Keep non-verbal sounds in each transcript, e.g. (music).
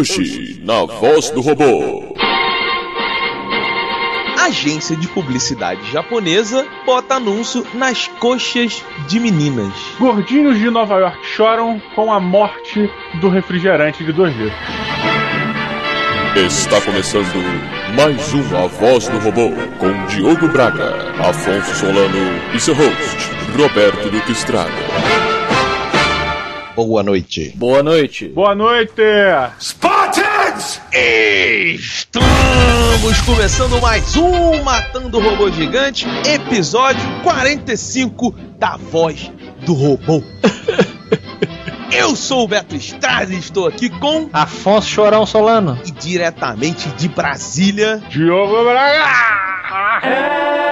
Hoje, na voz do robô. Agência de publicidade japonesa bota anúncio nas coxas de meninas. Gordinhos de Nova York choram com a morte do refrigerante de 2 litros. Está começando mais um A Voz do Robô com Diogo Braga, Afonso Solano e seu host, Roberto Duque Estrada. Boa noite. Boa noite. Boa noite! Estamos começando mais um Matando o Robô Gigante, episódio 45 da Voz do Robô. (laughs) Eu sou o Beto Estrada e estou aqui com Afonso Chorão Solano. e diretamente de Brasília, Diogo Braga!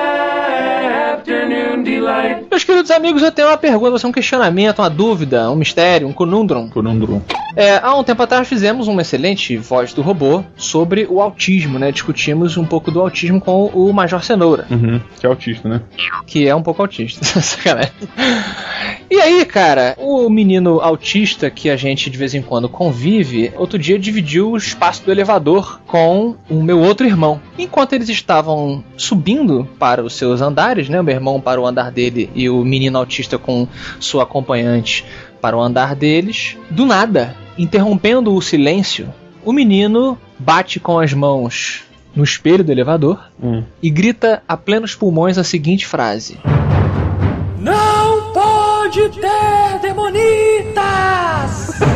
Meus queridos amigos, eu tenho uma pergunta, um questionamento, uma dúvida, um mistério, um conundrum. Conundrum. É, há um tempo atrás fizemos uma excelente voz do robô sobre o autismo, né? Discutimos um pouco do autismo com o Major Cenoura, Uhum. Que é autista, né? que é um pouco autista. (laughs) Sacanagem. E aí, cara, o menino autista que a gente de vez em quando convive, outro dia dividiu o espaço do elevador com o meu outro irmão. Enquanto eles estavam subindo para os seus andares, né? O meu irmão para o andar dele e o menino autista com sua acompanhante para o andar deles, do nada, interrompendo o silêncio, o menino bate com as mãos no espelho do elevador Hum. e grita a plenos pulmões a seguinte frase: Não pode ter demonitas! (laughs)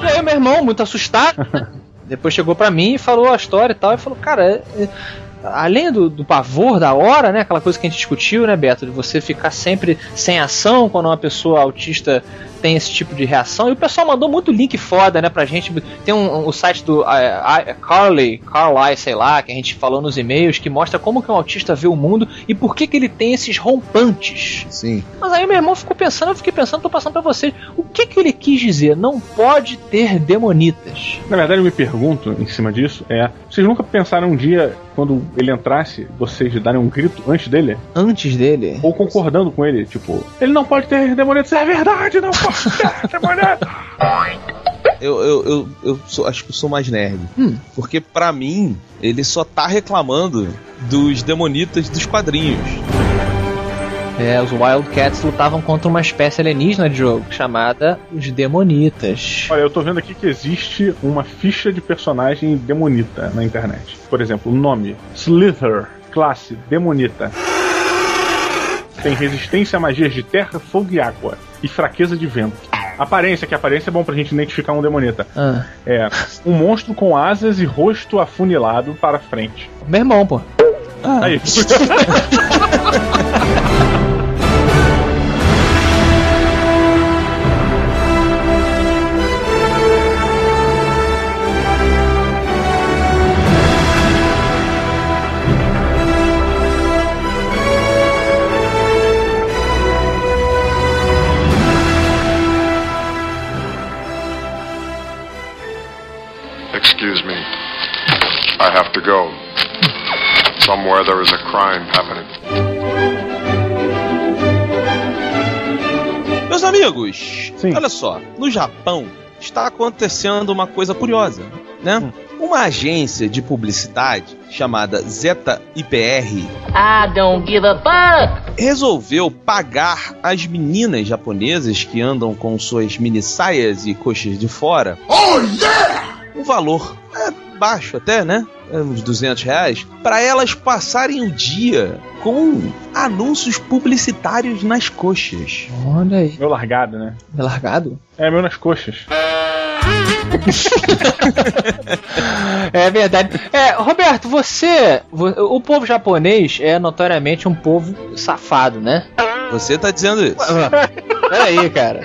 E aí, meu irmão, muito assustado, (laughs) depois chegou pra mim e falou a história e tal, e falou, cara, é- é- além do, do pavor da hora, né, aquela coisa que a gente discutiu, né, Beto, de você ficar sempre sem ação quando uma pessoa autista tem esse tipo de reação, e o pessoal mandou muito link foda, né, pra gente, tem um, um- o site do ah, ah, Carly, Carly, sei lá, que a gente falou nos e-mails, que mostra como que um autista vê o mundo e por que que ele tem esses rompantes. sim, Mas aí meu irmão ficou pensando, eu fiquei pensando, tô passando pra vocês. O que que ele quis dizer? Não pode ter demonitas. Na verdade, eu me pergunto, em cima disso, é... Vocês nunca pensaram um dia, quando ele entrasse, vocês darem um grito antes dele? Antes dele. Ou concordando com ele, tipo... Ele não pode ter demônios, é verdade, não pode! (laughs) eu, eu, eu, eu sou- acho que eu sou mais nerd. Hum. Porque pra mim, ele só tá reclamando dos demonitas dos quadrinhos. É, os Wildcats lutavam contra uma espécie alienígena de jogo chamada os Demonitas. Olha, eu tô vendo aqui que existe uma ficha de personagem demonita na internet. Por exemplo, o nome: Slither, classe Demonita. Tem resistência a magias de terra, fogo e água. E fraqueza de vento. Aparência, que aparência é bom pra gente identificar um demonita. Ah, É um monstro com asas e rosto afunilado para frente. meu irmão, pô. Aí. (laughs) I have to go. Somewhere there is a crime happening. Meus amigos, Sim. olha só, no Japão está acontecendo uma coisa curiosa, né? Hum. Uma agência de publicidade chamada Zeta IPR I don't give a fuck. resolveu pagar as meninas japonesas que andam com suas mini saias e coxas de fora um valor é, baixo até, né? Uns 200 reais, para elas passarem o dia com anúncios publicitários nas coxas. Olha aí. Meu largado, né? É largado? É, meu nas coxas. (laughs) É verdade. É, Roberto, você. vo- O povo japonês é notoriamente um povo safado, né? Você tá dizendo isso? Peraí, cara.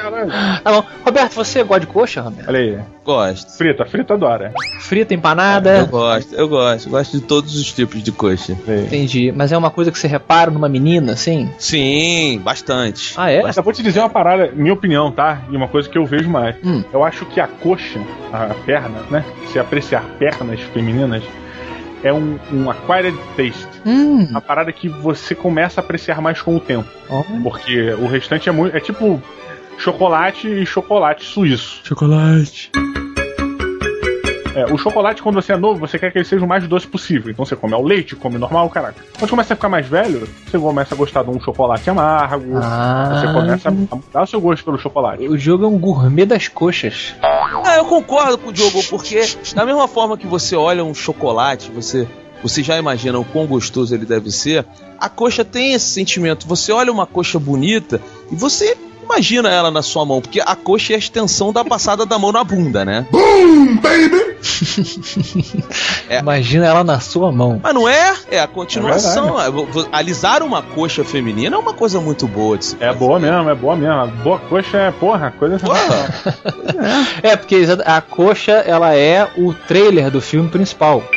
Tá bom. Roberto, você gosta de coxa, Roberto? Olha aí. Gosto. Frita, frita adora. Frita, Eu empanada? gosto, eu gosto. Gosto de todos os tipos de coxa. Entendi. Mas é uma coisa que você repara numa menina, assim? Sim, bastante. Ah, é? Mas eu vou te dizer uma parada, minha opinião, tá? E uma coisa que eu vejo mais. Hum. Eu acho que a coxa, a perna, né? Se apreciar pernas femininas, é um, um acquired taste. Hum. Uma parada que você começa a apreciar mais com o tempo. Olha. Porque o restante é muito. É tipo chocolate e chocolate suíço. Chocolate. É, o chocolate, quando você é novo, você quer que ele seja o mais doce possível. Então você come ao leite, come normal, caraca. Quando começa a ficar mais velho, você começa a gostar de um chocolate amargo. Ah. Você começa a mudar o seu gosto pelo chocolate. O jogo é um gourmet das coxas. Ah, eu concordo com o Diogo, porque da mesma forma que você olha um chocolate, você, você já imagina o quão gostoso ele deve ser, a coxa tem esse sentimento. Você olha uma coxa bonita e você imagina ela na sua mão, porque a coxa é a extensão da passada da mão na bunda, né? (laughs) É. Imagina ela na sua mão. Mas não é? É a continuação. É Alisar uma coxa feminina é uma coisa muito boa de se É fazer. boa mesmo, é boa mesmo. A boa coxa é, porra, coisa Porra, É, porque exa- a coxa, ela é o trailer do filme principal. (laughs)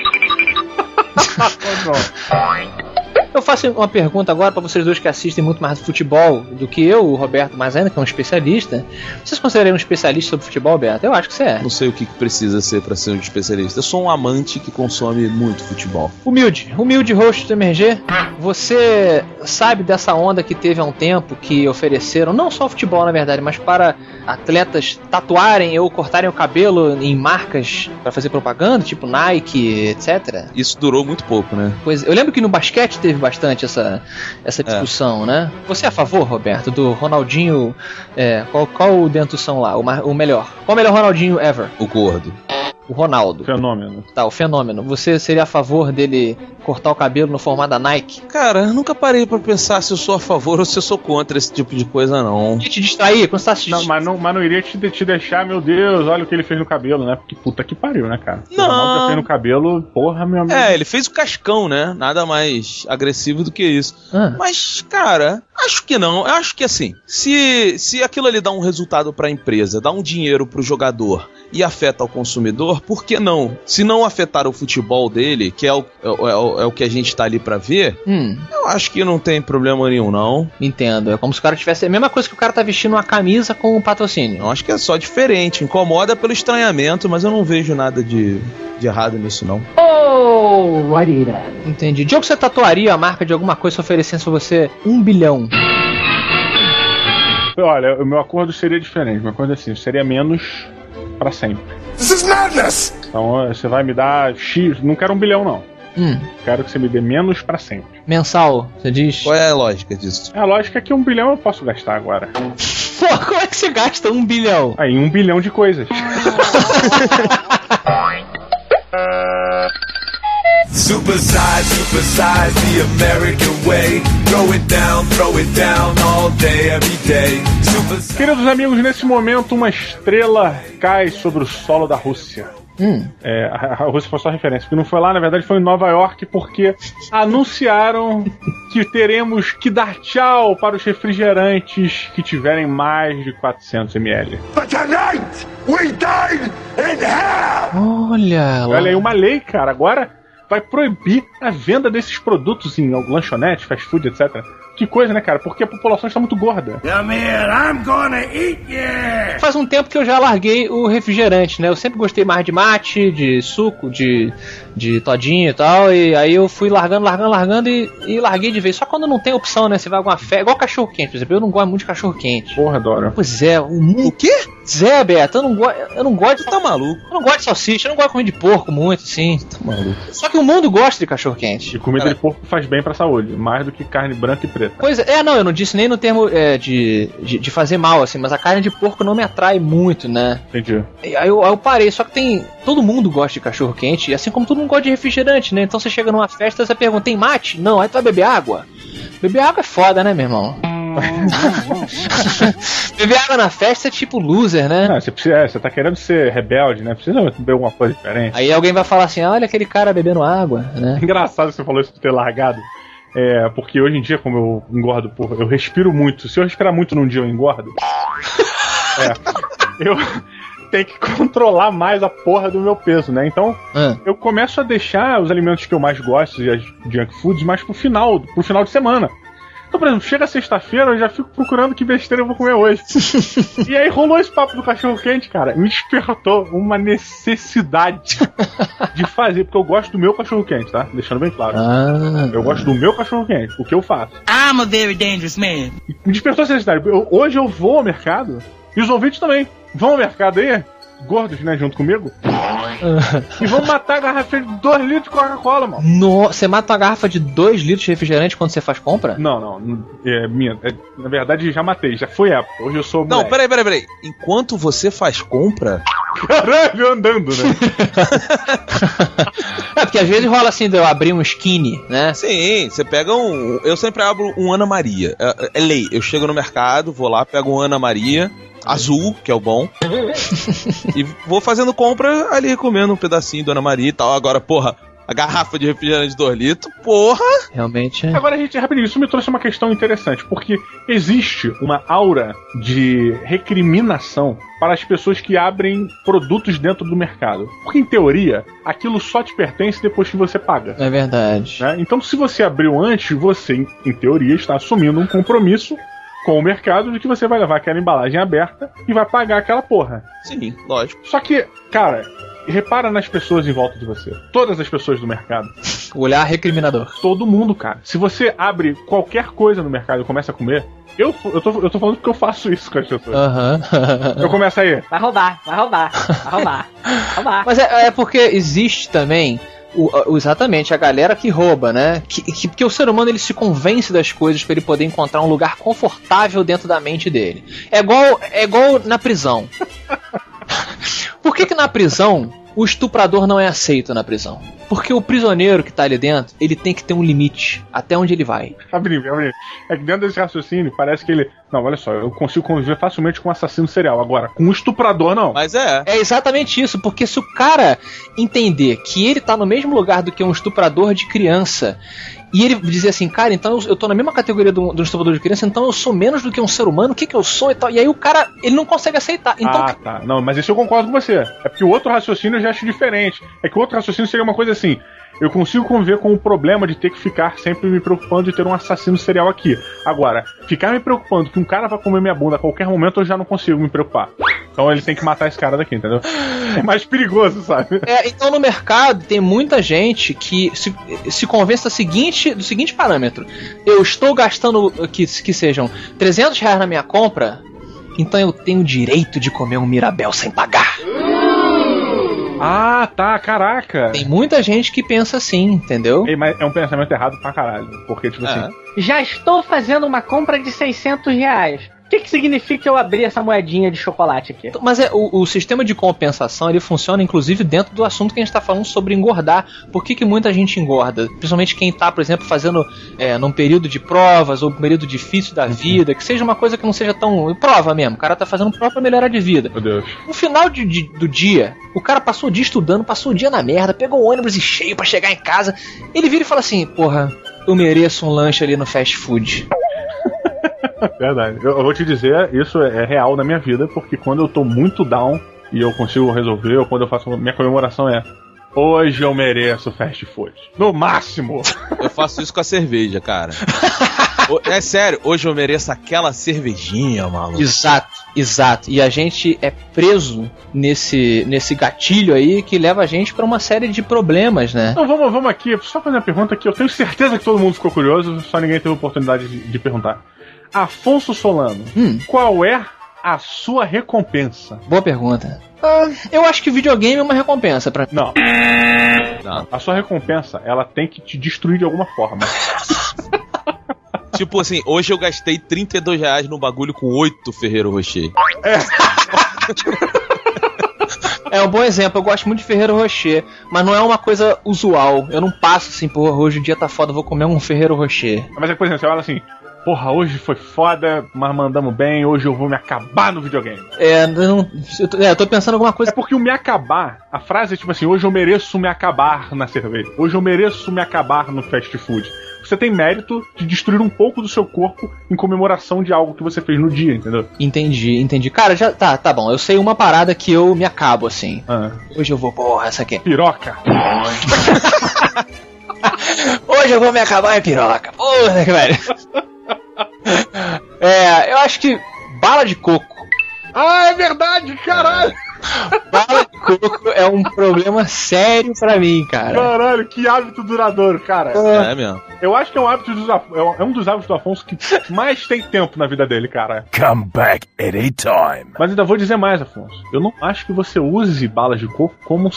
Eu faço uma pergunta agora pra vocês dois que assistem muito mais futebol do que eu, o Roberto mais ainda, que é um especialista. Vocês consideram um especialista sobre futebol, Beto? Eu acho que você é. não sei o que precisa ser pra ser um especialista. Eu sou um amante que consome muito futebol. Humilde, humilde host do MRG, você sabe dessa onda que teve há um tempo que ofereceram, não só futebol na verdade, mas para atletas tatuarem ou cortarem o cabelo em marcas pra fazer propaganda, tipo Nike, etc. Isso durou muito pouco, né? Pois eu lembro que no basquete teve bastante essa, essa discussão, né? Você é a favor, Roberto, do Ronaldinho? é, qual, qual o dentução lá? O, o melhor? Qual o melhor Ronaldinho ever? O gordo. O Ronaldo. Fenômeno. Tá, o fenômeno. Você seria a favor dele cortar o cabelo no formato da Nike? Cara, eu nunca parei pra pensar se eu sou a favor ou se eu sou contra esse tipo de coisa, não. Ia te distrair quando você tá assistindo. Não, mas não, mas não iria te, te deixar, meu Deus, olha o que ele fez no cabelo, né? Porque puta que pariu, né, cara? Não. O Ronaldo já fez no cabelo, porra, meu amigo. É, ele fez o cascão, né? Nada mais agressivo do que isso. Ah. Mas, cara, acho que não. Eu acho que assim, se, se aquilo ali dá um resultado pra empresa, dá um dinheiro pro jogador e afeta o consumidor, por que não? Se não afetar o futebol dele, que é o, é, o- é o, é que a gente tá ali pra ver, Hum, eu acho que não tem problema nenhum, não. entendo. É como se o cara tivesse. É a mesma coisa que o cara tá vestindo uma camisa com um patrocínio. Eu acho que é só diferente. Incomoda pelo estranhamento, mas eu não vejo nada de, de errado nisso, não. Oh, then. Entendi. Diogo, você tatuaria a marca de alguma coisa se oferecesse pra você um bilhão? Olha, o meu acordo seria diferente. Meu acordo é assim, seria menos pra sempre. This is madness! Então você vai me dar X, não quero um bilhão não. Hum, Quero que você me dê menos pra sempre. mensal, você diz? Qual é a lógica disso? A lógica é que um bilhão eu posso gastar agora. (laughs) Pô, como é que você gasta um bilhão? Aí, um bilhão de coisas. (laughs) (laughs) Supersize, supersize the American way. Throw it down, throw it down all day, every day. Supersize. Queridos amigos, nesse momento uma estrela cai sobre o solo da Rússia. Hum, É, a Rússia foi só referência, porque não foi lá, na verdade foi em Nova York, porque anunciaram que teremos que dar tchau para os refrigerantes que tiverem mais de 400 ml. But tonight, we dine in hell! olha lá. Olha aí, uma lei, cara, agora vai proibir a venda desses produtos em lanchonete, fast food, etc. Que coisa, né, cara? Porque a população está muito gorda. Come here, I'm gonna eat you! Faz um tempo que eu já larguei o refrigerante, né? Eu sempre gostei mais de mate, de suco, de, de todinho e tal. E aí eu fui largando, largando, largando e, e larguei de vez. Só quando não tem opção, né? Você vai alguma festa. Igual cachorro quente, por exemplo. Eu não gosto muito de cachorro quente. Porra, Dora. Pois é, o mundo. O quê? Zé, Beto, eu não, go... eu não gosto de. Tá maluco? Eu não gosto de salsicha, eu não gosto de comer de porco muito, assim. Tá maluco. Só que o mundo gosta de cachorro quente. E comida Cara. de porco faz bem pra saúde, mais do que carne branca e preta. Pois é, não, eu não disse nem no termo é, de, de, de fazer mal, assim, mas a carne de porco não me atrai muito, né? Entendi. E Aí eu, aí eu parei, só que tem. Todo mundo gosta de cachorro quente, assim como todo mundo gosta de refrigerante, né? Então você chega numa festa você pergunta: tem mate? Não, aí tu vai beber água? Beber água é foda, né, meu irmão? Beber água na festa é tipo loser, né? Ah, você, precisa, é, você tá querendo ser rebelde, né? Precisa beber alguma coisa diferente. Aí alguém vai falar assim: olha aquele cara bebendo água, né? (laughs) Engraçado que você falou isso de ter largado. É, porque hoje em dia, como eu engordo, porra, eu respiro muito. Se eu respirar muito num dia, eu engordo. (laughs) É. Eu tenho que controlar mais a porra do meu peso, né? Então, Ah, eu começo a deixar os alimentos que eu mais gosto e as junk foods mais pro final, pro final de semana. Então, por exemplo, chega sexta-feira, eu já fico procurando que besteira eu vou comer hoje. (laughs) e aí rolou esse papo do cachorro quente, cara. Me despertou uma necessidade de fazer, porque eu gosto do meu cachorro quente, tá? Deixando bem claro. ah, Eu gosto do meu cachorro quente, o que eu faço. I'm a very dangerous man. Me despertou essa necessidade. Eu- hoje eu vou ao mercado, e os ouvintes também. Vão ao mercado aí, gordos, né, junto comigo. (laughs) e vamos matar a garrafa de 2 litros de Coca-Cola, mano. No, você mata uma garrafa de 2 litros de refrigerante quando você faz compra? Não, não. É minha. É, na verdade, já matei, já foi época. Hoje eu sou. Não, moleque. peraí, peraí, peraí. Enquanto você faz compra, Caralho, andando, né? (laughs) É, porque às vezes rola assim de eu abrir um skinny, né? sim, você pega um. Eu sempre abro um Ana Maria. É, é lei. Eu chego no mercado, vou lá, pego um Ana Maria. Azul, que é o bom. (laughs) e vou fazendo compra ali, comendo um pedacinho do Ana Maria e tal. Agora, porra, a garrafa de refrigerante de 2 litros, porra! Realmente é. Agora, gente, rapidinho, isso me trouxe uma questão interessante, porque existe uma aura de recriminação para as pessoas que abrem produtos dentro do mercado. Porque, em teoria, aquilo só te pertence depois que você paga. É verdade. né? Então, se você abriu antes, você, em- em teoria, está assumindo um compromisso com o mercado de que você vai levar aquela embalagem aberta e vai pagar aquela porra. Sim, lógico. Só que, cara, repara nas pessoas em volta de você. Todas as pessoas do mercado. O olhar recriminador. Todo mundo, cara. Se você abre qualquer coisa no mercado e começa a comer, eu, eu, tô, eu tô falando porque eu faço isso com as pessoas. Aham. (laughs) Eu começo aí. Vai roubar, vai roubar, vai roubar, vai roubar. Mas é, é porque existe também o- o- exatamente a galera que rouba, né? Que, que, porque o ser humano ele se convence das coisas para ele poder encontrar um lugar confortável dentro da mente dele. É igual, é igual na prisão. Por que, que na prisão o estuprador não é aceito na prisão? Porque o prisioneiro que tá ali dentro, ele tem que ter um limite até onde ele vai. Abrindo, abrindo. É que dentro desse raciocínio parece que ele. Não, olha só, eu consigo conviver facilmente com um assassino serial. Agora, com um estuprador, não. Mas é. É exatamente isso, porque se o cara entender que ele tá no mesmo lugar do que um estuprador de criança, e ele dizer assim, cara, então eu, eu tô na mesma categoria do, do estuprador de criança, então eu sou menos do que um ser humano, o que que eu sou e tal, e aí o cara, ele não consegue aceitar. Então, ah, tá. Não, mas isso eu concordo com você. É porque o outro raciocínio eu já acho diferente. É que o outro raciocínio seria uma coisa assim. Eu consigo conviver com o problema de ter que ficar sempre me preocupando de ter um assassino serial aqui. Agora, ficar me preocupando que um cara vai comer minha bunda a qualquer momento, eu já não consigo me preocupar. Então ele tem que matar esse cara daqui, entendeu? É mais perigoso, sabe? é, então no mercado tem muita gente que se, se convence da seguinte, do seguinte parâmetro: eu estou gastando que, que sejam 300 reais na minha compra, então eu tenho o direito de comer um Mirabel sem pagar. Ah, tá, caraca. Tem muita gente que pensa assim, entendeu? Ei, mas é um pensamento errado pra caralho. Porque, tipo É. assim, Já estou fazendo uma compra de 600 reais. O que, que significa eu abrir essa moedinha de chocolate aqui? Mas é, o, o sistema de compensação ele funciona inclusive dentro do assunto que a gente está falando sobre engordar. Por que, que muita gente engorda? Principalmente quem está, por exemplo, fazendo é, num período de provas ou um período difícil da vida, que seja uma coisa que não seja tão. prova mesmo. O cara tá fazendo prova pra melhorar de vida. meu Deus. No final de- de- do dia, o cara passou o dia estudando, passou o dia na merda, pegou o ônibus e cheio pra chegar em casa. Ele vira e fala assim: Porra, eu mereço um lanche ali no fast food. (laughs) Verdade. Eu, eu vou te dizer, isso é, é real na minha vida, porque quando eu tô muito down e eu consigo resolver, ou quando eu faço. Minha comemoração é. Hoje eu mereço fast food. No máximo! (laughs) Eu faço isso com a cerveja, cara. É sério, hoje eu mereço aquela cervejinha, maluco. Exato, exato. E a gente é preso nesse, nesse gatilho aí que leva a gente pra uma série de problemas, né? Então vamos, vamos aqui, só fazer uma pergunta que eu tenho certeza que todo mundo ficou curioso, só ninguém teve oportunidade de, de perguntar. Afonso Solano, Hum. qual é a sua recompensa? Boa pergunta. Ah, eu acho que videogame é uma recompensa pra Não, Não. a sua recompensa, ela tem que te destruir de alguma forma. (laughs) Tipo assim, hoje eu gastei 32 reais no bagulho com 8 Ferreiro Rocher. É um bom exemplo, eu gosto muito de Ferreiro Rocher, mas não é uma coisa usual. Eu não passo assim, porra, hoje o dia tá foda, vou comer um Ferreiro Rocher. Mas é, por exemplo, você fala assim, porra, hoje foi foda, mas mandamos bem, hoje eu vou me acabar no videogame. É, eu não. Eu tô, é, eu tô pensando alguma coisa. É porque o me acabar, a frase é tipo assim, hoje eu mereço me acabar na cerveja. Hoje eu mereço me acabar no fast food. Você tem mérito de destruir um pouco do seu corpo em comemoração de algo que você fez no dia, entendeu? Entendi, entendi. Cara, já tá, tá bom. Eu sei uma parada que eu me acabo assim. Ah, Hoje eu vou, porra, essa aqui. piroca. (laughs) Hoje eu vou me acabar em piroca. Porra, velho. É, eu acho que bala de coco. Ah, é verdade, caralho! Bala de coco é um problema sério pra mim, cara. Caralho, que hábito duradouro, cara. É mesmo. Eu acho que é um hábito dos, Af- é um dos hábitos do Afonso que mais tem tempo na vida dele, cara. Come back anytime. Mas ainda vou dizer mais, Afonso. Eu não acho que você use balas de coco como um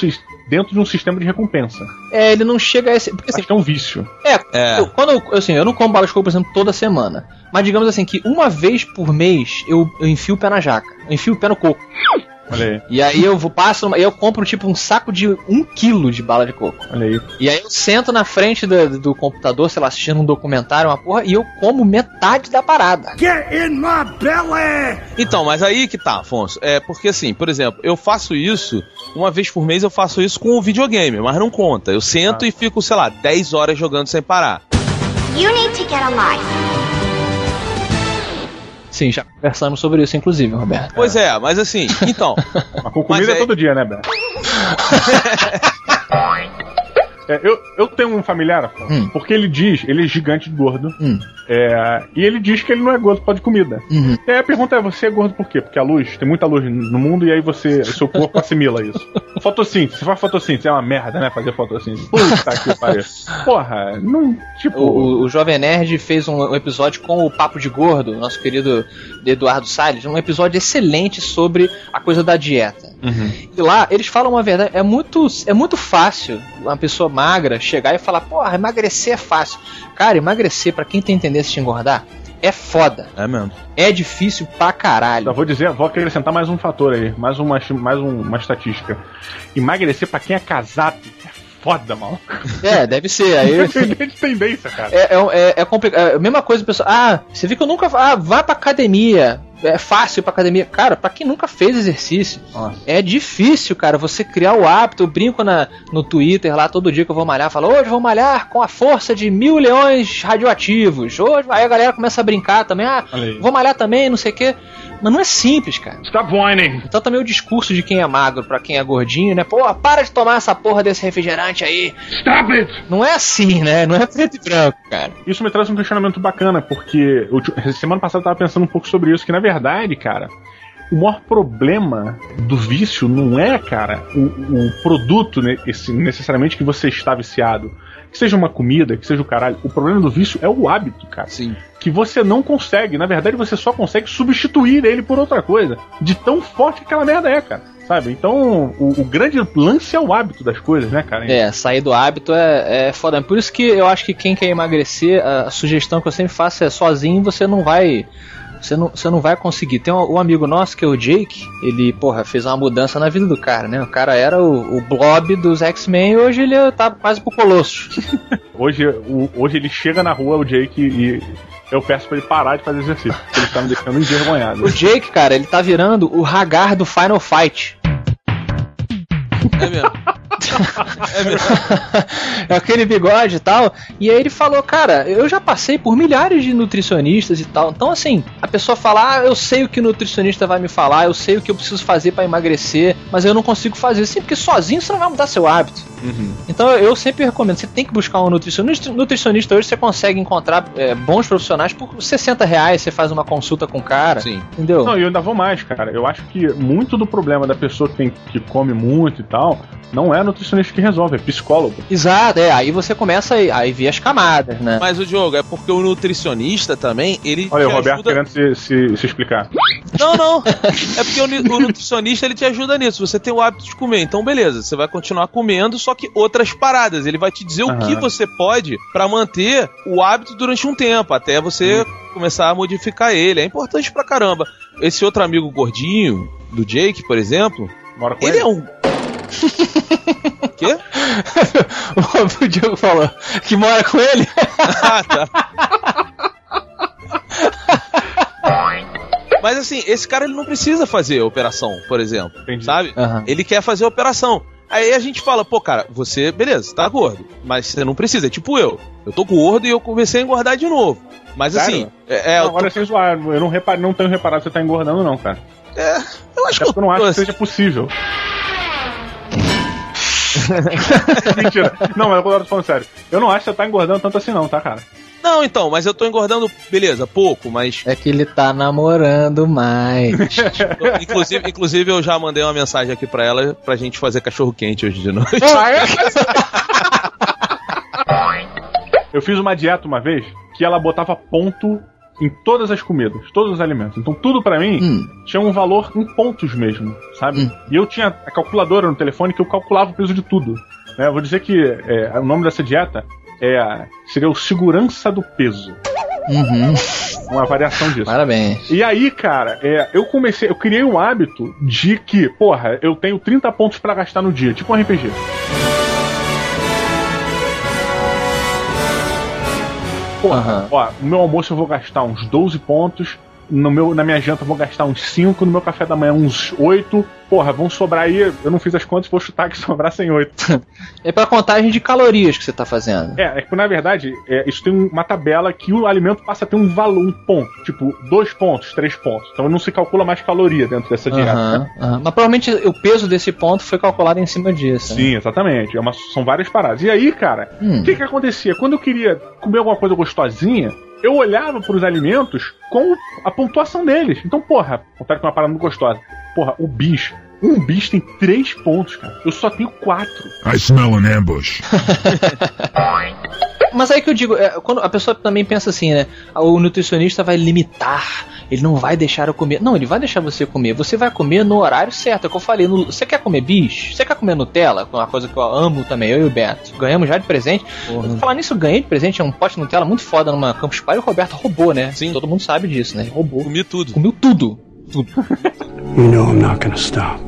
dentro de um sistema de recompensa. É, ele não chega a esse. Porque assim, Acho que é um vício. É, É. eu- quando eu, assim, eu não como bala de coco, por exemplo, toda semana. Mas digamos assim, que uma vez por mês eu, eu enfio o pé na jaca. Eu enfio o pé no coco. Olha aí, E aí eu vou, passo, numa- eu compro tipo um saco de um quilo de bala de coco. olha aí. E aí eu sento na frente do, do computador, sei lá, assistindo um documentário, uma porra, e eu como metade da parada. Get in my belly! Então, mas aí que tá, Afonso. É porque assim, por exemplo, eu faço isso, uma vez por mês eu faço isso com o videogame, mas não conta. Eu sento e fico, sei lá, 10 horas jogando sem parar. You need to get a life. Sim, já conversamos sobre isso, inclusive, Roberto. Pois é, mas assim, então. (laughs) Mas com comida Mas é- todo dia, né, Beto? (laughs) É, eu, eu tenho um familiar, Afonso, Hum. porque ele diz, ele é gigante de gordo, Hum. é, e ele diz que ele não é gordo por causa de comida. Uhum. E aí a pergunta é, você é gordo por quê? Porque a luz, tem muita luz no mundo e aí você, o seu corpo (laughs) assimila isso. Fotossíntese, você faz fotossíntese, é uma merda, né, fazer fotossíntese. Puta que pariu. Porra, não, tipo... O, o- o Jovem Nerd fez um, um episódio com o Papo de Gordo, nosso querido Eduardo Salles, um episódio excelente sobre a coisa da dieta. Uhum. E lá eles falam uma verdade, é muito, é muito fácil uma pessoa magra chegar e falar, porra, emagrecer é fácil. Cara, emagrecer, pra quem tem tendência de engordar, é foda. É mesmo. É difícil pra caralho. Só vou dizer, vou acrescentar mais um fator aí, mais uma, mais um- uma estatística. Emagrecer pra quem é casado foda, mano. É, deve ser. Aí Independente de tendência, cara. É, é, é, é complicado. É a mesma coisa, pessoal. Ah, você viu que eu nunca. Ah, vá pra academia. É fácil pra academia. Cara, pra quem nunca fez exercício, Nossa. é difícil, cara, você criar o hábito. Eu brinco na, no Twitter lá todo dia que eu vou malhar. Falo, hoje vou malhar com a força de mil leões radioativos. Hoje, aí a galera começa a brincar também. Ah, vou malhar também, não sei o quê. Mas não é simples, cara. Stop whining. Então também o discurso de quem é magro pra quem é gordinho, né? Pô, para de tomar essa porra desse refrigerante aí. Stop it! Não é assim, né? Não é preto e branco, cara. Isso me traz um questionamento bacana, porque eu, semana passada eu tava pensando um pouco sobre isso, que na verdade, cara, o maior problema do vício não é, cara, o, o produto né, esse, necessariamente que você está viciado. Que seja uma comida, que seja o caralho. O problema do vício é o hábito, cara. Sim. Que você não consegue. Na verdade, você só consegue substituir ele por outra coisa. De tão forte que aquela merda é, cara. Sabe? Então, o, o grande lance é o hábito das coisas, né, cara? É, sair do hábito é, é foda. Por isso que eu acho que quem quer emagrecer, a, a sugestão que eu sempre faço é sozinho você não vai. Você não, você não vai conseguir. Tem um, um amigo nosso que é o Jake, ele, porra, fez uma mudança na vida do cara, né? O cara era o, o blob dos X-Men e hoje ele tá quase pro Colosso. (laughs) Hoje, o- hoje ele chega na rua, o Jake, e eu peço pra ele parar de fazer exercício. Porque ele tá me deixando envergonhado. (laughs) O Jake, cara, ele tá virando o Hagar do Final Fight. É mesmo. É (laughs) é aquele bigode e tal. E aí ele falou, cara, eu já passei por milhares de nutricionistas e tal. Então, assim, a pessoa fala, ah, eu sei o que o nutricionista vai me falar, eu sei o que eu preciso fazer pra emagrecer, mas eu não consigo fazer. Sim, porque sozinho você não vai mudar seu hábito. Então eu sempre recomendo, você tem que buscar um nutricionista. Nutricionista hoje você consegue encontrar é, bons profissionais por 60 reais, você faz uma consulta com o cara. Sim. Entendeu? Não, e eu ainda vou mais, cara. Eu acho que muito do problema da pessoa que, tem, que come muito e tal, não é nutricionista que resolve, é psicólogo. Exato, é. Aí você começa a aí ver as camadas, né? Mas o Diogo, é porque o nutricionista também, ele. Olha, o Roberto ajuda- querendo se, se, se explicar. Não, não. É porque o, o nutricionista ele te ajuda nisso. Você tem o hábito de comer, então beleza, você vai continuar comendo, só que outras paradas. Ele vai te dizer o Aham. que você pode pra manter o hábito durante um tempo, até você começar a modificar ele. É importante pra caramba. Esse outro amigo gordinho do Jake, por exemplo, Mora com ele ele? é um. Quê? (laughs) o Diogo falou que mora com ele. (laughs) Ah, tá. Mas assim, esse cara ele não precisa fazer operação, por exemplo. Entendi. Sabe? Aham. Ele quer fazer operação. Aí a gente fala, pô, cara, você, beleza, tá gordo, mas você não precisa. É tipo eu. Eu tô gordo e eu comecei a engordar de novo. Mas Sério? assim, é, é, eu, Não, agora sem zoar, eu não, não tenho reparado que você tá engordando, não, cara. tô- é, eu acho Até que eu não acho tô- que seja possível. (laughs) Mentira. Não, mas agora eu tô falando sério. Eu não acho que você tá engordando tanto assim, não, tá, cara? Não, então, mas eu tô engordando, beleza, pouco, mas. É que ele tá namorando mais. (laughs) inclusive, inclusive, eu já mandei uma mensagem aqui pra ela pra gente fazer cachorro quente hoje de noite. Eu fiz uma dieta uma vez que ela botava ponto em todas as comidas, todos os alimentos. Então tudo pra mim Hum. tinha um valor em pontos mesmo, sabe? Hum. E eu tinha a calculadora no telefone que eu calculava o peso de tudo. né? Eu vou dizer que é, o nome dessa dieta é seria o segurança do peso. Uhum. Uma variação disso. Parabéns. E aí, cara, é, eu comecei, eu criei o hábito de que, porra, eu tenho 30 pontos pra gastar no dia, tipo um RPG. Porra, Aham. ó, no meu almoço eu vou gastar uns 12 pontos, no meu, na minha janta eu vou gastar uns 5, no meu café da manhã uns 8. Porra, vão sobrar aí, eu não fiz as contas, vou chutar que (laughs) sobrassem 8. (laughs) É pra contagem de calorias que você tá fazendo. É, é que na verdade, é, isso tem uma tabela que o alimento passa a ter um valor, um ponto. Tipo, 2 pontos, 3 pontos. Então não se calcula mais caloria dentro dessa dieta. Aham, né? aham. Mas provavelmente o peso desse ponto foi calculado em cima disso. né? Sim, exatamente. É uma- são várias paradas. E aí, cara, o Hum. que que acontecia? Quando eu queria comer alguma coisa gostosinha, eu olhava pros alimentos com a pontuação deles. Então, porra, contrário que uma parada muito gostosa. Porra, o bicho. Um bicho tem 3 pontos, cara. Eu só tenho 4. I smell an ambush. (laughs) Mas aí que eu digo, é, quando a pessoa também pensa assim, né? O nutricionista vai limitar, ele não vai deixar eu comer. Não, ele vai deixar você comer. Você vai comer no horário certo. É o que eu falei. no- você quer comer bicho? Você quer comer Nutella? É uma coisa que eu amo também, eu e o Beto. Ganhamos já de presente. Falar nisso, eu ganhei de presente é um pote de Nutella muito foda numa Campus Party e o Roberto roubou, né? Sim. Todo mundo sabe disso, né? Roubou. Comi tudo. Comeu tudo. Tudo. You know I'm not gonna stop.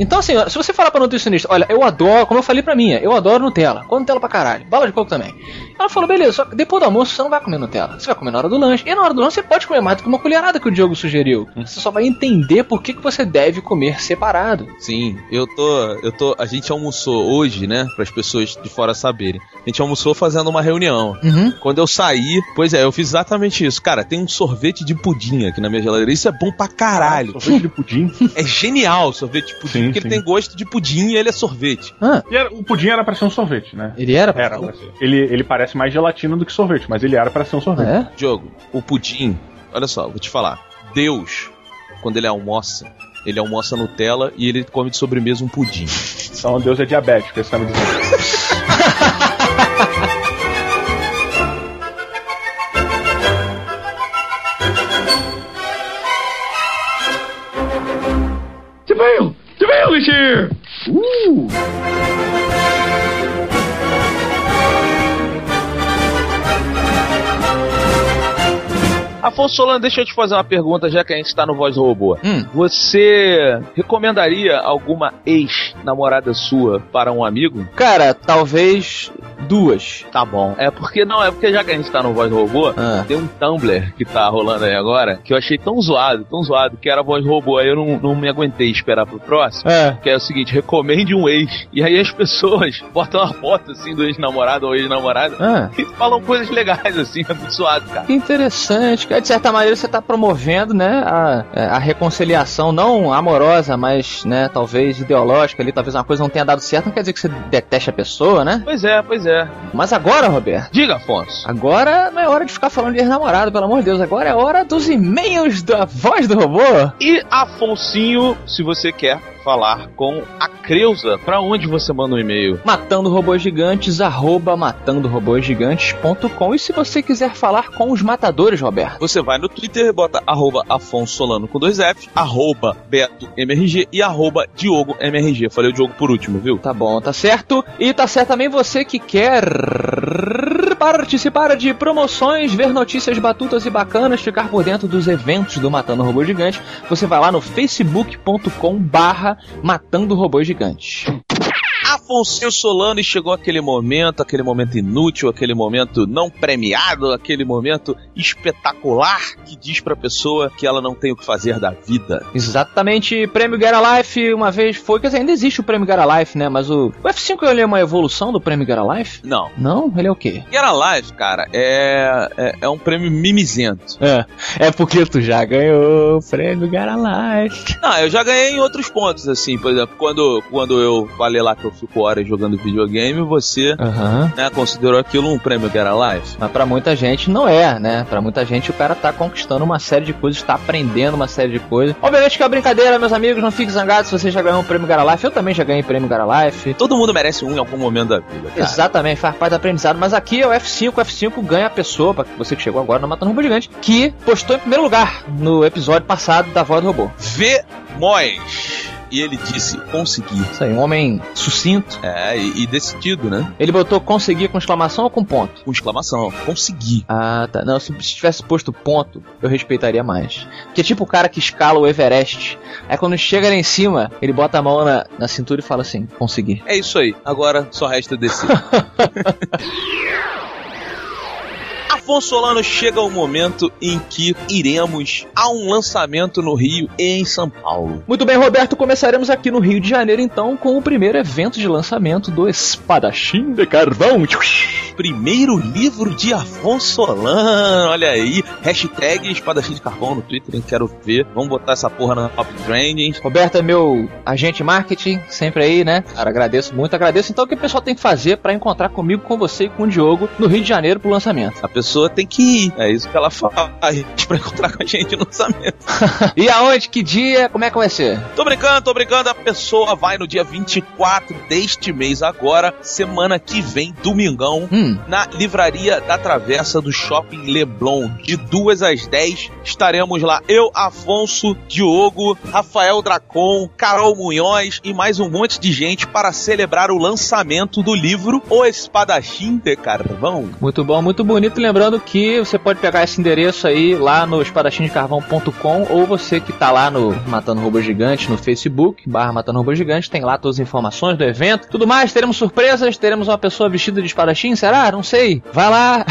Então, assim, se você falar pra nutricionista, olha, eu adoro, como eu falei pra minha, eu adoro Nutella. Como Nutella pra caralho. Bala de coco também. Ela falou, beleza, só que depois do almoço você não vai comer Nutella. Você vai comer na hora do lanche. E na hora do lanche você pode comer mais do que uma colherada que o Diogo sugeriu. Você só vai entender por que, que você deve comer separado. Sim, eu tô, eu tô. A gente almoçou hoje, né? Para as pessoas de fora saberem. A gente almoçou fazendo uma reunião. Uhum. Quando eu saí, pois é, eu fiz exatamente isso. Cara, tem um sorvete de pudim aqui na minha geladeira. Isso é bom pra caralho. Sorvete de pudim. É genial o sorvete de pudim, Sim, porque sim. ele tem gosto de pudim e ele é sorvete. Ah, E era- o pudim era pra ser um sorvete, né? ele era? Era pra ser. Ele, ele parece mais gelatina do que sorvete, mas ele era pra ser um sorvete. É? Diogo, o pudim, olha só, vou te falar. Deus, quando ele almoça, ele almoça Nutella e ele come de sobremesa um pudim. Então Deus é diabético, esse tá me dizendo. (laughs) Is here! Afonso Solano, deixa eu te fazer uma pergunta, já que a gente tá no Voz do Robô. Hum. Você recomendaria alguma ex-namorada sua para um amigo? Cara, talvez duas. Tá bom. É porque não, é porque já que a gente tá no Voz Robô, Ah. tem um Tumblr que tá rolando aí agora, que eu achei tão zoado, tão zoado, que era a Voz Robô. Aí eu não, não me aguentei esperar pro próximo. É. Que é o seguinte, recomende um ex. E aí as pessoas (laughs) botam uma foto assim do ex-namorado ou ex-namorada Ah. e falam coisas legais assim, (laughs) é muito zoado, cara. Que interessante. cara. De certa maneira você está promovendo, né, a, a reconciliação não amorosa, mas, né, talvez ideológica ali, talvez uma coisa não tenha dado certo, não quer dizer que você deteste a pessoa, né? Pois é, pois é. Mas agora, Roberto, Diga, Afonso. agora não é hora de ficar falando de ex-namorado, pelo amor de Deus, agora é hora dos e-mails da voz do robô. E Afonsinho, se você quer falar com a Creuza, pra onde você manda um e-mail? Matando Robôs Gigantes, arroba matandorobôsgigantes.com. E se você quiser falar com os matadores, Roberto? Você vai no Twitter, bota arroba Afonso Solano com dois F, arroba Beto MRG e arroba Diogo MRG. Falei o Diogo por último, viu? Tá bom, tá certo. E tá certo também você que quer participar de promoções, ver notícias batutas e bacanas, ficar por dentro dos eventos do Matando Robô Gigante. Você vai lá no facebook.com barra Matando Robô Gigante. Afonso Solano e chegou aquele momento, aquele momento inútil, aquele momento não premiado, aquele momento espetacular que diz pra pessoa que ela não tem o que fazer da vida. Exatamente, Prêmio Gara Life uma vez foi, quer dizer, ainda existe o Prêmio Gara Life, né? Mas o, o F5 ele é uma evolução do Prêmio Gara Life? Não. Não? Ele é o quê? Get Alive, cara, é, é, é um prêmio mimizento. É, é porque tu já ganhou o Prêmio Gara Life. Não, eu já ganhei em outros pontos, assim, por exemplo, quando, quando eu falei lá que eu fico 5 horas jogando videogame, você Aham. né, considerou aquilo um prêmio Alive? Mas pra muita gente não é, né? Pra muita gente o cara tá conquistando uma série de coisas, tá aprendendo uma série de coisas. Obviamente que é uma brincadeira, meus amigos, não fiquem zangados se você já ganhou um prêmio Garalife. Eu também já ganhei prêmio Garalife. Todo mundo merece um em algum momento da vida, cara. Exatamente, faz parte do aprendizado. Mas aqui é o F5, o F5 ganha a pessoa, pra você que chegou agora no Matando Robô Gigante, que postou em primeiro lugar no episódio passado da Voz do Robô. V. E ele disse, consegui. Isso aí, um homem sucinto. É, e, e decidido, né? Ele botou conseguir com exclamação ou com ponto? Com exclamação, consegui. Ah, tá. Não, se se tivesse posto ponto, eu respeitaria mais. Porque é tipo o cara que escala o Everest. Aí quando chega lá em cima, ele bota a mão na, na cintura e fala assim: consegui. É isso aí, agora só resta descer. (laughs) Afonso Solano chega o momento em que iremos a um lançamento no Rio e em São Paulo. Muito bem, Roberto, começaremos aqui no Rio de Janeiro então com o primeiro evento de lançamento do Espadachim de Carvão. Primeiro livro de Afonso Solano, olha aí. Hashtag Espadachim de Carvão no Twitter, hein? quero ver. Vamos botar essa porra na top trending. Roberto é meu agente marketing, sempre aí, né? Cara, agradeço muito, agradeço. Então o que o pessoal tem que fazer para encontrar comigo, com você e com o Diogo no Rio de Janeiro pro lançamento? A pessoa tem que ir. É isso que ela faz (laughs) pra encontrar com a gente no lançamento. (laughs) e aonde? Que dia? Como é que vai ser? Tô brincando, tô brincando. A pessoa vai no dia 24 deste mês, agora, semana que vem, domingão, Hum. na livraria da Travessa do Shopping Leblon. De 2 às 10, estaremos lá. Eu, Afonso, Diogo, Rafael Dracon, Carol Munhoz e mais um monte de gente para celebrar o lançamento do livro O Espadachim de Carvão. Muito bom, muito bonito. Lembrando que você pode pegar esse endereço aí lá no espadachimdecarvão.com ou você que tá lá no Matando Robô Gigante no Facebook, barra Matando Robô Gigante, tem lá todas as informações do evento. Tudo mais, teremos surpresas, teremos uma pessoa vestida de espadachim, será? Não sei. Vai lá.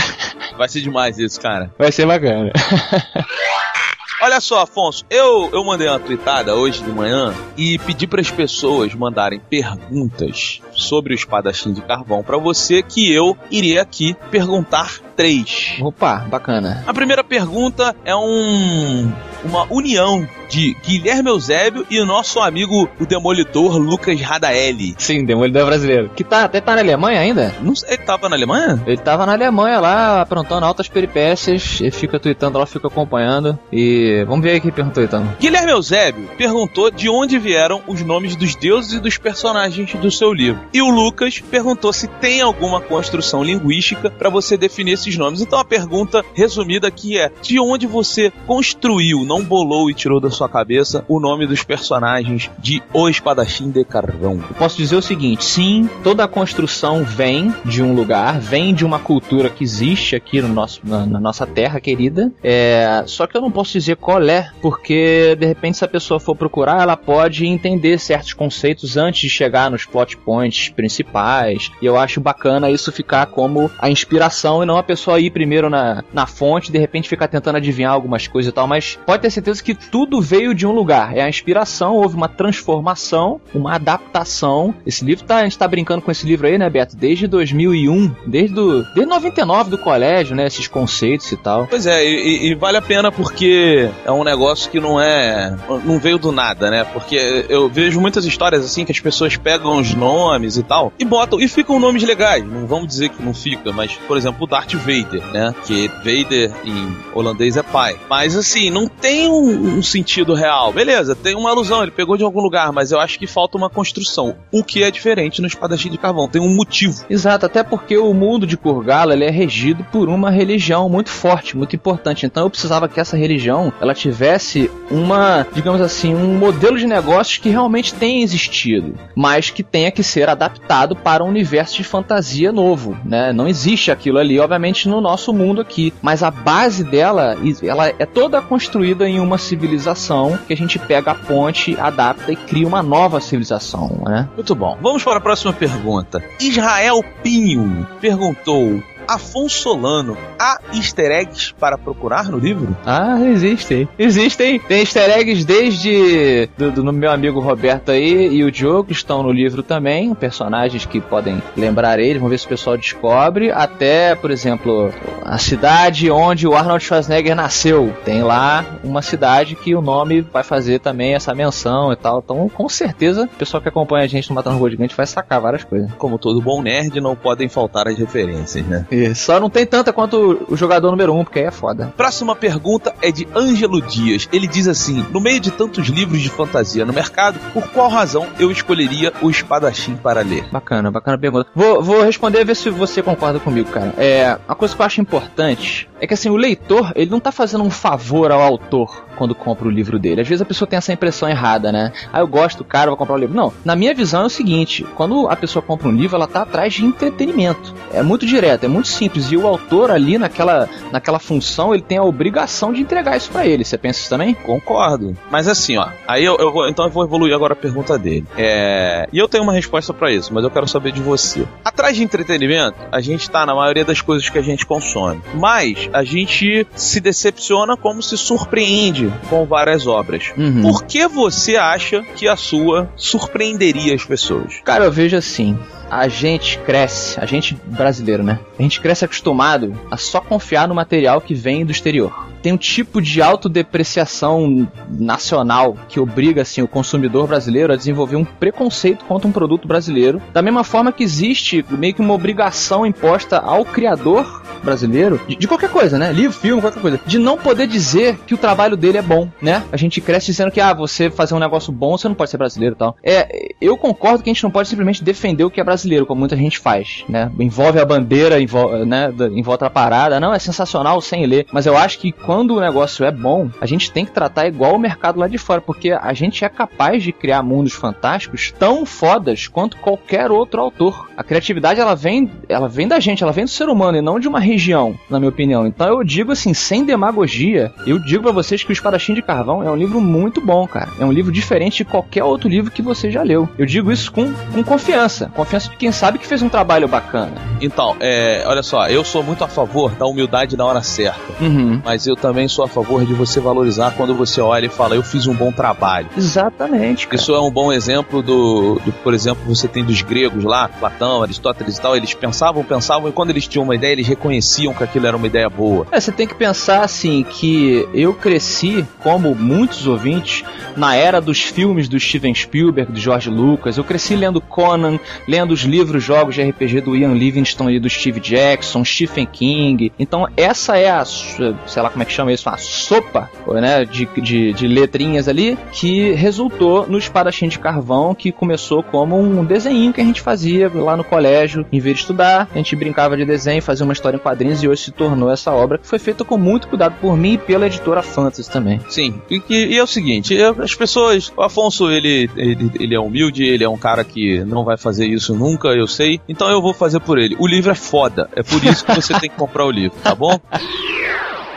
Vai ser demais isso, cara. Vai ser bacana. (laughs) Olha só, Afonso, eu, eu mandei uma tweetada hoje de manhã e pedi para as pessoas mandarem perguntas sobre o espadachim de carvão para você que eu iria aqui perguntar três. Opa, bacana. A primeira pergunta é um uma união de Guilherme Eusébio e o nosso amigo o demolidor Lucas Radaeli. Sim, demolidor brasileiro. Que tá, até tá na Alemanha ainda? Não sei, ele tava na Alemanha? Ele tava na Alemanha lá, aprontando altas peripécias, ele fica tweetando lá, fica acompanhando. E vamos ver aí quem perguntou então. Guilherme Eusébio perguntou de onde vieram os nomes dos deuses e dos personagens do seu livro. E o Lucas perguntou se tem alguma construção linguística para você definir esses nomes. Então a pergunta resumida aqui é: de onde você construiu, não bolou e tirou da sua cabeça o nome dos personagens de O Espadachim de Carvão? Eu posso dizer o seguinte: sim, toda a construção vem de um lugar, vem de uma cultura que existe aqui no nosso, na, na nossa terra querida. É, só que eu não posso dizer qual é, porque de repente, se a pessoa for procurar, ela pode entender certos conceitos antes de chegar nos plot points principais. E eu acho bacana isso ficar como a inspiração e não a pessoa ir primeiro na, na fonte e de repente ficar tentando adivinhar algumas coisas e tal. Mas pode ter certeza que tudo veio de um lugar. É a inspiração, houve uma transformação, uma adaptação. Esse livro tá, a gente tá brincando com esse livro aí, né, Beto? Desde 2001, desde, do, desde 99 do colégio, né? Esses conceitos e tal. Pois é, e, e vale a pena porque é um negócio que não é. não veio do nada, né? Porque eu vejo muitas histórias assim que as pessoas pegam os nomes e tal e botam. e ficam nomes legais. Não vamos dizer que não fica, mas, por exemplo, o Darth Vader, né? Que Vader em holandês é pai. Mas assim, não tem um, um sentido real. Beleza, tem uma alusão, ele pegou de algum lugar, mas eu acho que falta uma construção. O que é diferente no espadachim de carvão. Tem um motivo. Exato, até porque o mundo de Kurgala ele é regido por uma religião muito forte, muito importante. Então eu precisava que essa religião ela tivesse uma, digamos assim, um modelo de negócios que realmente tenha existido, mas que tenha que ser adaptado para um universo de fantasia novo, né? Não existe aquilo ali, obviamente, no nosso mundo aqui, mas a base dela, ela é toda construída em uma civilização que a gente pega a ponte, adapta e cria uma nova civilização, né? Muito bom. Vamos para a próxima pergunta. Israel Pinho perguntou: Afonso Solano, há easter eggs para procurar no livro? Ah, existem. Existem. Tem easter eggs desde do, do meu amigo Roberto aí e o Diogo que estão no livro também, personagens que podem lembrar eles, vamos ver se o pessoal descobre, até, por exemplo, a cidade onde o Arnold Schwarzenegger nasceu. Tem lá uma cidade que o nome nome vai fazer também essa menção e tal. Então, com certeza, o pessoal que acompanha a gente no Matando Robô Gigante vai sacar várias coisas. Como todo bom nerd, não podem faltar as referências, né? Só não tem tanta quanto o jogador número 1, um, porque aí é foda. Próxima pergunta é de Ângelo Dias. Ele diz assim: No meio de tantos livros de fantasia no mercado, por qual razão eu escolheria o espadachim para ler? Bacana, bacana pergunta. Vou, vou responder e ver se você concorda comigo, cara. É, a coisa que eu acho importante é que assim, o leitor, ele não tá fazendo um favor ao autor quando compra o livro dele. Às vezes a pessoa tem essa impressão errada, né? Ah, eu gosto do cara, vou comprar o livro. Não, na minha visão é o seguinte: quando a pessoa compra um livro, ela tá atrás de entretenimento. É muito direto, é muito simples. E o autor ali, naquela, naquela função, ele tem a obrigação de entregar isso para ele. Você pensa isso também? Concordo. Mas assim, ó, aí eu, eu vou, então eu vou evoluir agora a pergunta dele. É, e eu tenho uma resposta para isso, mas eu quero saber de você. Atrás de entretenimento, a gente tá na maioria das coisas que a gente consome. Mas a gente se decepciona como se surpreende com várias obras. Uhum. Por que você acha que a sua surpreenderia as pessoas? Cara, eu vejo assim a gente cresce, a gente brasileiro, né? A gente cresce acostumado a só confiar no material que vem do exterior. Tem um tipo de autodepreciação nacional que obriga assim o consumidor brasileiro a desenvolver um preconceito contra um produto brasileiro, da mesma forma que existe meio que uma obrigação imposta ao criador brasileiro de, de qualquer coisa, né? Livro, filme, qualquer coisa, de não poder dizer que o trabalho dele é bom, né? A gente cresce dizendo que ah, você fazer um negócio bom, você não pode ser brasileiro, e tal. É, eu concordo que a gente não pode simplesmente defender o que é brasileiro, como muita gente faz, né? Envolve a bandeira, envolve, né, em volta da parada, não é sensacional sem ler, mas eu acho que quando o negócio é bom, a gente tem que tratar igual o mercado lá de fora, porque a gente é capaz de criar mundos fantásticos tão fodas quanto qualquer outro autor. A criatividade ela vem, ela vem da gente, ela vem do ser humano e não de uma região, na minha opinião. Então eu digo assim, sem demagogia, eu digo para vocês que o Espadachim de Carvão é um livro muito bom, cara. É um livro diferente de qualquer outro livro que você já leu. Eu digo isso com, com confiança, confiança de quem sabe que fez um trabalho bacana. Então, é, olha só, eu sou muito a favor da humildade na hora certa, uhum. mas eu também sou a favor de você valorizar quando você olha e fala, eu fiz um bom trabalho. Exatamente. Cara. Isso é um bom exemplo do, do, por exemplo, você tem dos gregos lá, Platão, Aristóteles e tal, eles pensavam, pensavam e quando eles tinham uma ideia, eles reconheciam que aquilo era uma ideia boa. É, você tem que pensar assim que eu cresci, como muitos ouvintes, na era dos filmes do Steven Spielberg, do George Lucas. Eu cresci lendo Conan, lendo os livros, jogos de RPG do Ian Livingstone e do Steve Jackson, Stephen King. Então essa é a, sei lá como é que chama isso, a sopa, né, de, de, de letrinhas ali, que resultou no Espadachim de Carvão, que começou como um desenho que a gente fazia lá no colégio, em vez de estudar, a gente brincava de desenho, fazia uma história em quadrinhos e hoje se tornou essa obra que foi feita com muito cuidado por mim e pela editora Fantasy também. Sim, e, e é o seguinte, as pessoas, o Afonso, ele, ele, ele é humilde, ele é um cara que não vai fazer isso nunca, eu sei, então eu vou fazer por ele. O livro é foda, é por isso que você tem que comprar o livro, tá bom? (laughs)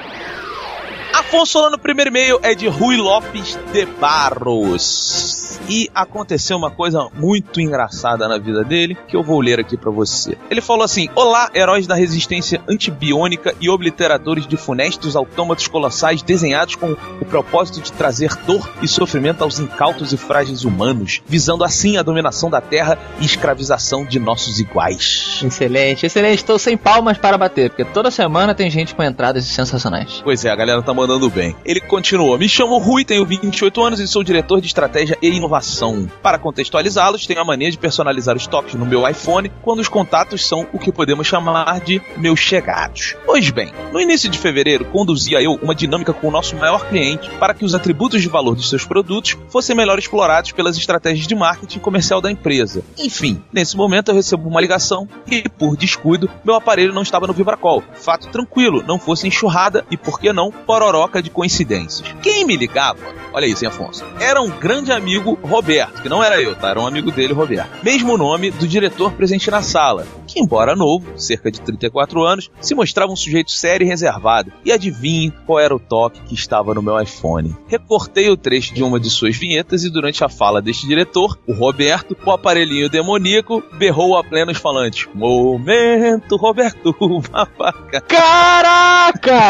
Afonso Solano, primeiro e-mail é de Rui Lopes de Barros. E aconteceu uma coisa muito engraçada na vida dele, que eu vou ler aqui para você. Ele falou assim: Olá, heróis da resistência antibiônica e obliteradores de funestos autômatos colossais desenhados com o propósito de trazer dor e sofrimento aos incautos e frágeis humanos, visando assim a dominação da terra e escravização de nossos iguais. Excelente, excelente. Estou sem palmas para bater, porque toda semana tem gente com entradas sensacionais. Pois é, a galera tá mandando bem. Ele continuou: Me chamo Rui, tenho 28 anos e sou diretor de estratégia e inovação. Para contextualizá-los, tenho a mania de personalizar os toques no meu iPhone quando os contatos são o que podemos chamar de meus chegados. Pois bem, no início de fevereiro, conduzia eu uma dinâmica com o nosso maior cliente para que os atributos de valor dos seus produtos fossem melhor explorados pelas estratégias de marketing comercial da empresa. Enfim, nesse momento eu recebo uma ligação e, por descuido, meu aparelho não estava no Vibracol. Fato tranquilo, não fosse enxurrada e, por que não, pororoca de coincidências. Quem me ligava, olha isso, hein, Afonso, era um grande amigo Roberto, que não era eu, tá? Era um amigo dele, Roberto. Mesmo nome do diretor presente na sala, que, embora novo, cerca de 34 anos, se mostrava um sujeito sério e reservado. E adivinhe qual era o toque que estava no meu iPhone. Recortei o trecho de uma de suas vinhetas e, durante a fala deste diretor, o Roberto, o aparelhinho demoníaco, berrou a plenos falantes: Momento, Roberto, (laughs) babaca. Caraca!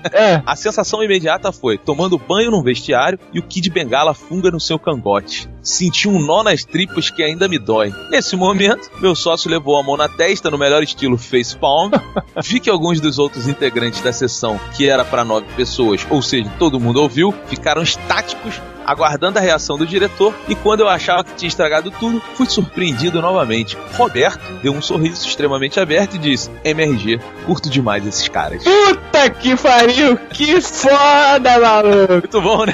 (laughs) É. A sensação imediata foi tomando banho num vestiário e o Kid Bengala funga no seu cangote. Senti um nó nas tripas que ainda me dói. Nesse momento, meu sócio levou a mão na testa no melhor estilo facepalm. (laughs) Vi que alguns dos outros integrantes da sessão, que era para nove pessoas, ou seja, todo mundo ouviu, ficaram estáticos aguardando a reação do diretor, e quando eu achava que tinha estragado tudo, fui surpreendido novamente. Roberto deu um sorriso extremamente aberto e disse: MRG, curto demais esses caras. Puta que pariu! Que foda, maluco! Muito bom, né?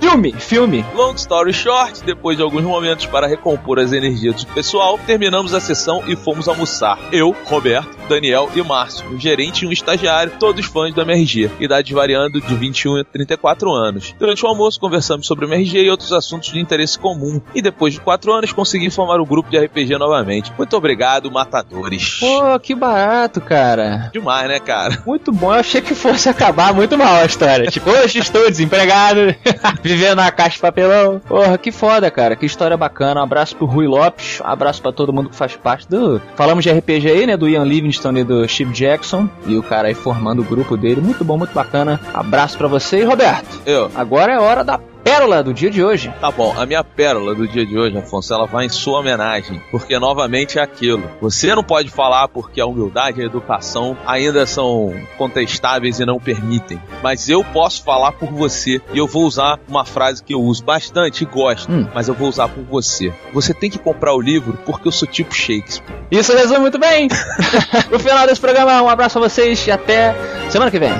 Filme, filme. Long story short, depois de alguns momentos para recompor as energias do pessoal, terminamos a sessão e fomos almoçar. Eu, Roberto, Daniel e Márcio, um gerente e um estagiário, todos fãs do MRG, idades variando de 21 a 34 anos. Durante o almoço, conversamos sobre o MRG e outros assuntos de interesse comum, e depois de quatro anos, consegui formar o grupo de RPG novamente. Muito obrigado, matadores. Pô, que barato, cara. Demais, né, cara? Muito bom, eu achei que fosse acabar muito mal a história. tipo, hoje estou desempregado, (laughs) vivendo na caixa de papelão. Porra, que foda, cara. Que história bacana. Um abraço pro Rui Lopes, um abraço pra todo mundo que faz parte do. Falamos de RPG aí, né? Do Ian Livingstone e do Steve Jackson. E o cara aí formando o grupo dele. Muito bom, muito bacana. Abraço pra você e Roberto. Eu. Agora é hora da pérola do dia de hoje. Tá bom, a minha pérola do dia de hoje, Afonso, ela vai em sua homenagem, porque novamente é aquilo. Você não pode falar porque a humildade e a educação ainda são contestáveis e não permitem. Mas eu posso falar por você e eu vou usar uma frase que eu uso bastante e gosto, Hum. mas eu vou usar por você. Você tem que comprar o livro porque eu sou tipo Shakespeare. Isso resume muito bem. (laughs) no final desse programa, um abraço a vocês e até semana que vem.